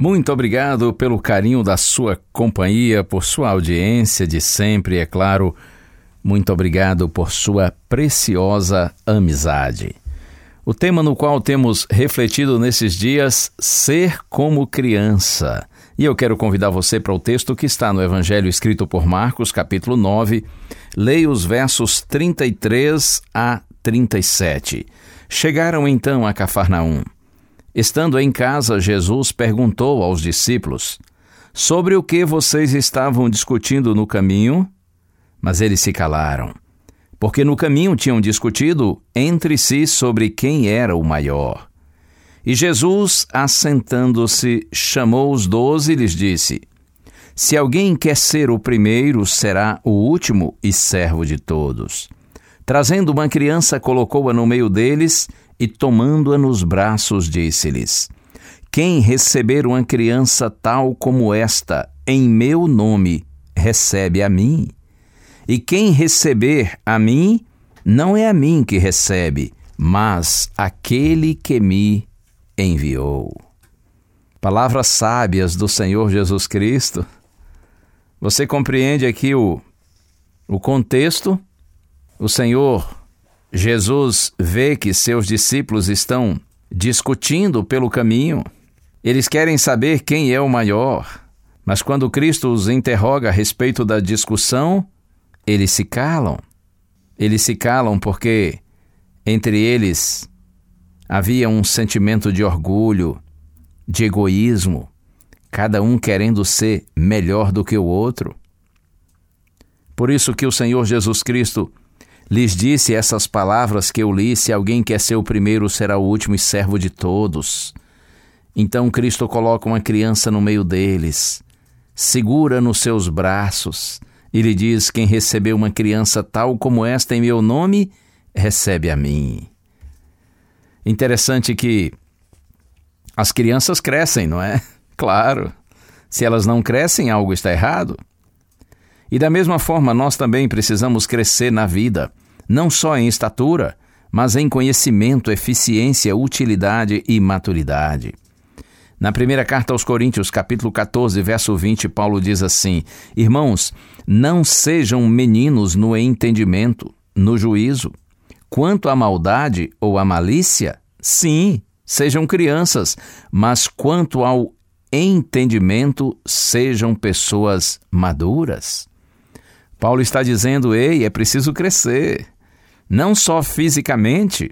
Muito obrigado pelo carinho da sua companhia, por sua audiência de sempre, é claro. Muito obrigado por sua preciosa amizade. O tema no qual temos refletido nesses dias, ser como criança. E eu quero convidar você para o texto que está no Evangelho escrito por Marcos, capítulo 9. Leia os versos 33 a 37. Chegaram então a Cafarnaum. Estando em casa, Jesus perguntou aos discípulos: Sobre o que vocês estavam discutindo no caminho? Mas eles se calaram, porque no caminho tinham discutido entre si sobre quem era o maior. E Jesus, assentando-se, chamou os doze e lhes disse: Se alguém quer ser o primeiro, será o último e servo de todos. Trazendo uma criança, colocou-a no meio deles e, tomando-a nos braços, disse-lhes: Quem receber uma criança tal como esta, em meu nome, recebe a mim. E quem receber a mim, não é a mim que recebe, mas aquele que me enviou. Palavras sábias do Senhor Jesus Cristo. Você compreende aqui o, o contexto? O Senhor Jesus vê que seus discípulos estão discutindo pelo caminho. Eles querem saber quem é o maior, mas quando Cristo os interroga a respeito da discussão, eles se calam. Eles se calam porque entre eles havia um sentimento de orgulho, de egoísmo, cada um querendo ser melhor do que o outro. Por isso que o Senhor Jesus Cristo lhes disse essas palavras que eu li: se alguém quer ser o primeiro, será o último e servo de todos. Então Cristo coloca uma criança no meio deles, segura nos seus braços e lhe diz: Quem recebeu uma criança tal como esta em meu nome, recebe a mim. Interessante que as crianças crescem, não é? Claro. Se elas não crescem, algo está errado. E da mesma forma, nós também precisamos crescer na vida, não só em estatura, mas em conhecimento, eficiência, utilidade e maturidade. Na primeira carta aos Coríntios, capítulo 14, verso 20, Paulo diz assim: Irmãos, não sejam meninos no entendimento, no juízo. Quanto à maldade ou à malícia, sim, sejam crianças, mas quanto ao entendimento, sejam pessoas maduras. Paulo está dizendo: ei, é preciso crescer, não só fisicamente,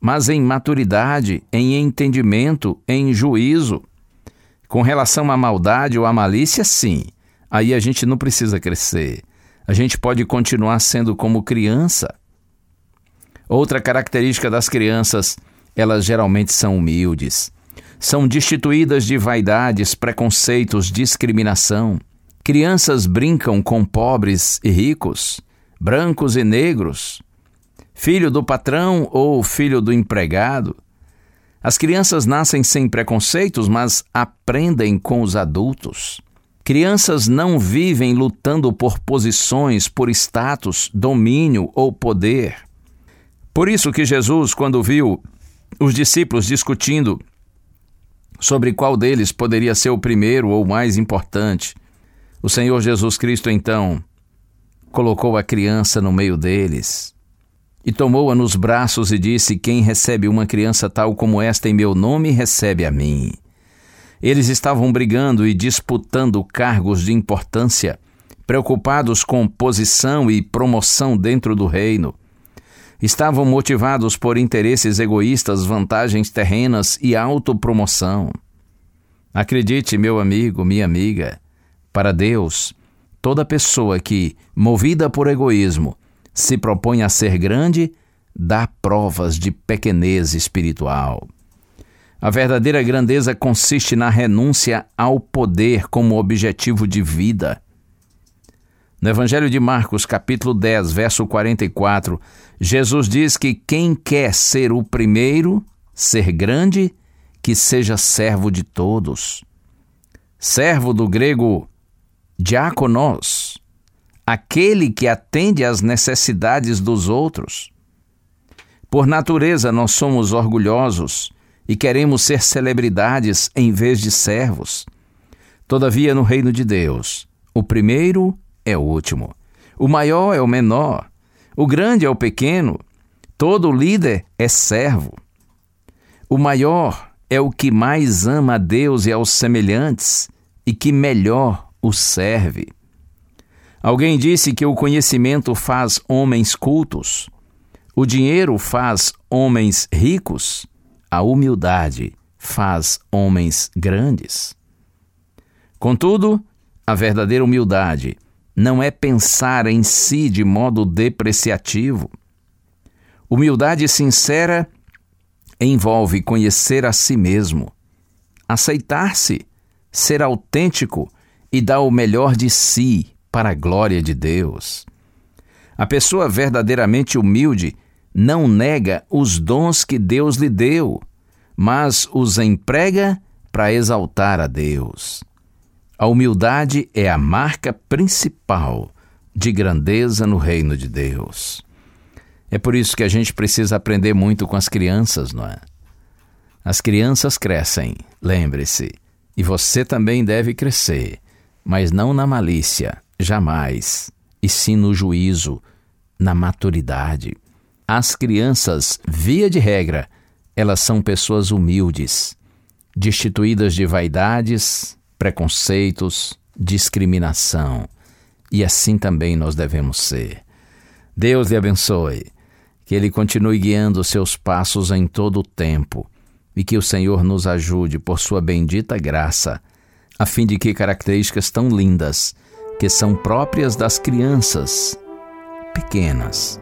mas em maturidade, em entendimento, em juízo. Com relação à maldade ou à malícia, sim, aí a gente não precisa crescer. A gente pode continuar sendo como criança. Outra característica das crianças, elas geralmente são humildes. São destituídas de vaidades, preconceitos, discriminação. Crianças brincam com pobres e ricos, brancos e negros, filho do patrão ou filho do empregado. As crianças nascem sem preconceitos, mas aprendem com os adultos. Crianças não vivem lutando por posições, por status, domínio ou poder. Por isso que Jesus, quando viu os discípulos discutindo sobre qual deles poderia ser o primeiro ou mais importante, o Senhor Jesus Cristo então colocou a criança no meio deles e tomou-a nos braços e disse: Quem recebe uma criança tal como esta em meu nome, recebe a mim. Eles estavam brigando e disputando cargos de importância, preocupados com posição e promoção dentro do reino. Estavam motivados por interesses egoístas, vantagens terrenas e autopromoção. Acredite, meu amigo, minha amiga, para Deus, toda pessoa que, movida por egoísmo, se propõe a ser grande, dá provas de pequenez espiritual. A verdadeira grandeza consiste na renúncia ao poder como objetivo de vida. No Evangelho de Marcos, capítulo 10, verso 44, Jesus diz que quem quer ser o primeiro, ser grande, que seja servo de todos. Servo do grego diáconos, aquele que atende às necessidades dos outros. Por natureza, nós somos orgulhosos e queremos ser celebridades em vez de servos. Todavia, no reino de Deus, o primeiro é o último, o maior é o menor, o grande é o pequeno, todo líder é servo. O maior é o que mais ama a Deus e aos semelhantes e que melhor o serve. Alguém disse que o conhecimento faz homens cultos, o dinheiro faz homens ricos a humildade faz homens grandes. Contudo, a verdadeira humildade não é pensar em si de modo depreciativo. Humildade sincera envolve conhecer a si mesmo, aceitar-se, ser autêntico e dar o melhor de si para a glória de Deus. A pessoa verdadeiramente humilde não nega os dons que Deus lhe deu, mas os emprega para exaltar a Deus. A humildade é a marca principal de grandeza no reino de Deus. É por isso que a gente precisa aprender muito com as crianças, não é? As crianças crescem, lembre-se, e você também deve crescer, mas não na malícia, jamais, e sim no juízo, na maturidade. As crianças, via de regra, elas são pessoas humildes, destituídas de vaidades, preconceitos, discriminação. E assim também nós devemos ser. Deus lhe abençoe, que Ele continue guiando seus passos em todo o tempo e que o Senhor nos ajude por Sua bendita graça, a fim de que características tão lindas, que são próprias das crianças pequenas,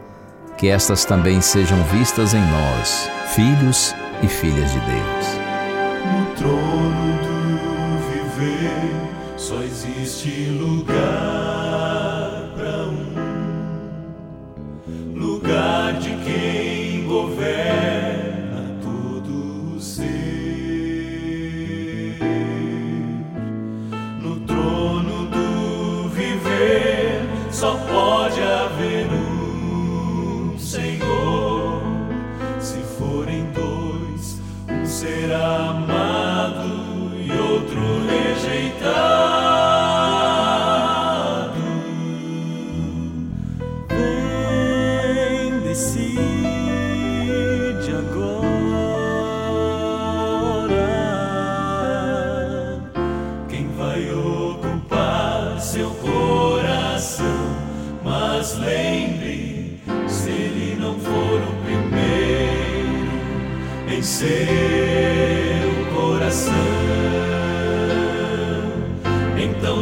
que estas também sejam vistas em nós, filhos e filhas de Deus.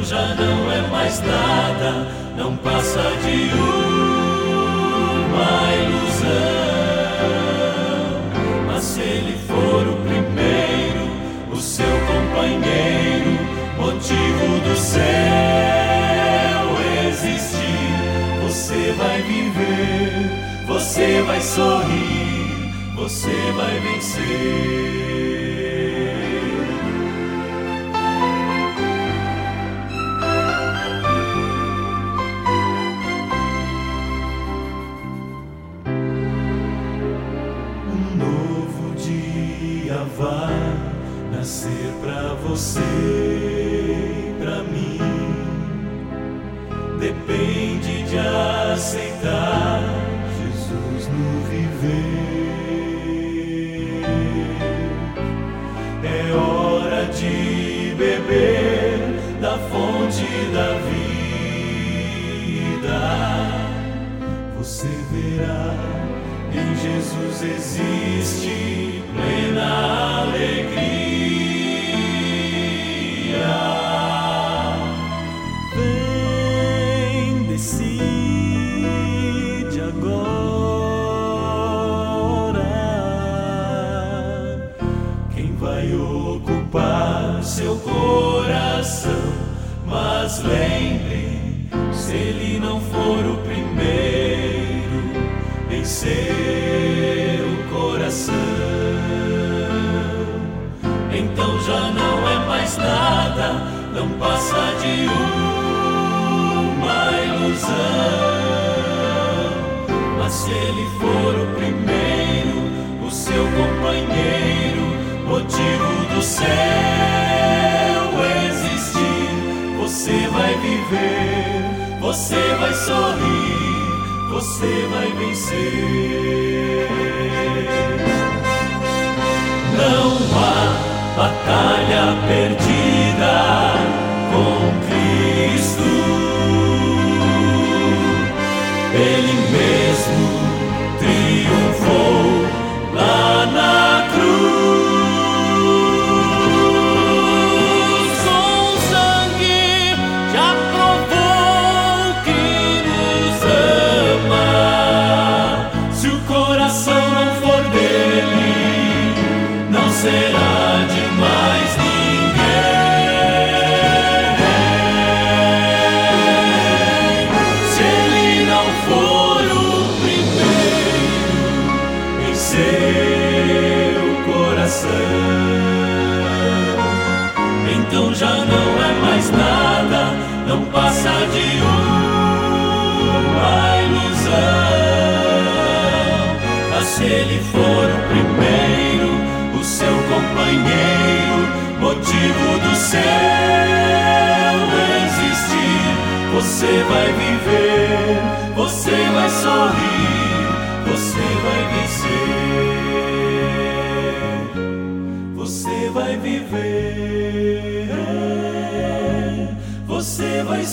Já não é mais nada, não passa de uma ilusão. Mas se ele for o primeiro, o seu companheiro, motivo do céu existir, você vai viver, você vai sorrir você vai vencer. Você verá, em Jesus existe plena alegria. Vem, decide agora quem vai ocupar seu coração. Mas lembre, se ele não for o primeiro em seu coração, então já não é mais nada, não passa de uma ilusão. Mas se ele for o primeiro, o seu companheiro, motivo do céu existir, você vai viver, você vai sorrir, visi vai visi.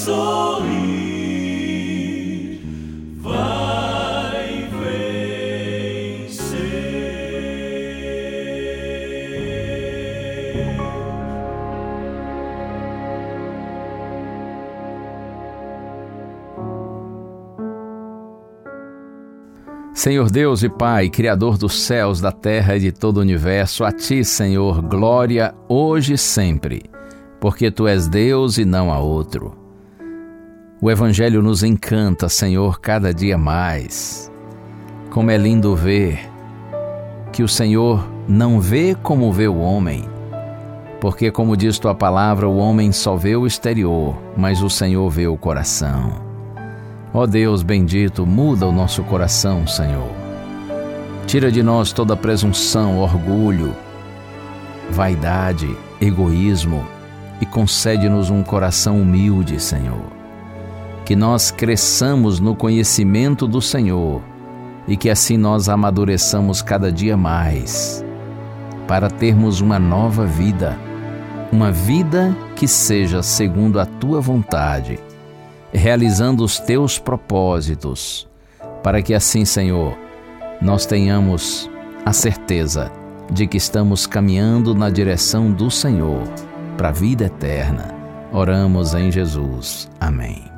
Sorrir, vai vencer. Senhor Deus e Pai, Criador dos céus, da terra e de todo o universo, a Ti, Senhor, glória hoje e sempre, porque Tu és Deus e não há outro. O Evangelho nos encanta, Senhor, cada dia mais. Como é lindo ver que o Senhor não vê como vê o homem, porque, como diz Tua palavra, o homem só vê o exterior, mas o Senhor vê o coração. Ó Deus bendito, muda o nosso coração, Senhor. Tira de nós toda presunção, orgulho, vaidade, egoísmo e concede-nos um coração humilde, Senhor. Que nós cresçamos no conhecimento do Senhor e que assim nós amadureçamos cada dia mais para termos uma nova vida, uma vida que seja segundo a tua vontade realizando os teus propósitos, para que assim, Senhor, nós tenhamos a certeza de que estamos caminhando na direção do Senhor para a vida eterna. Oramos em Jesus. Amém.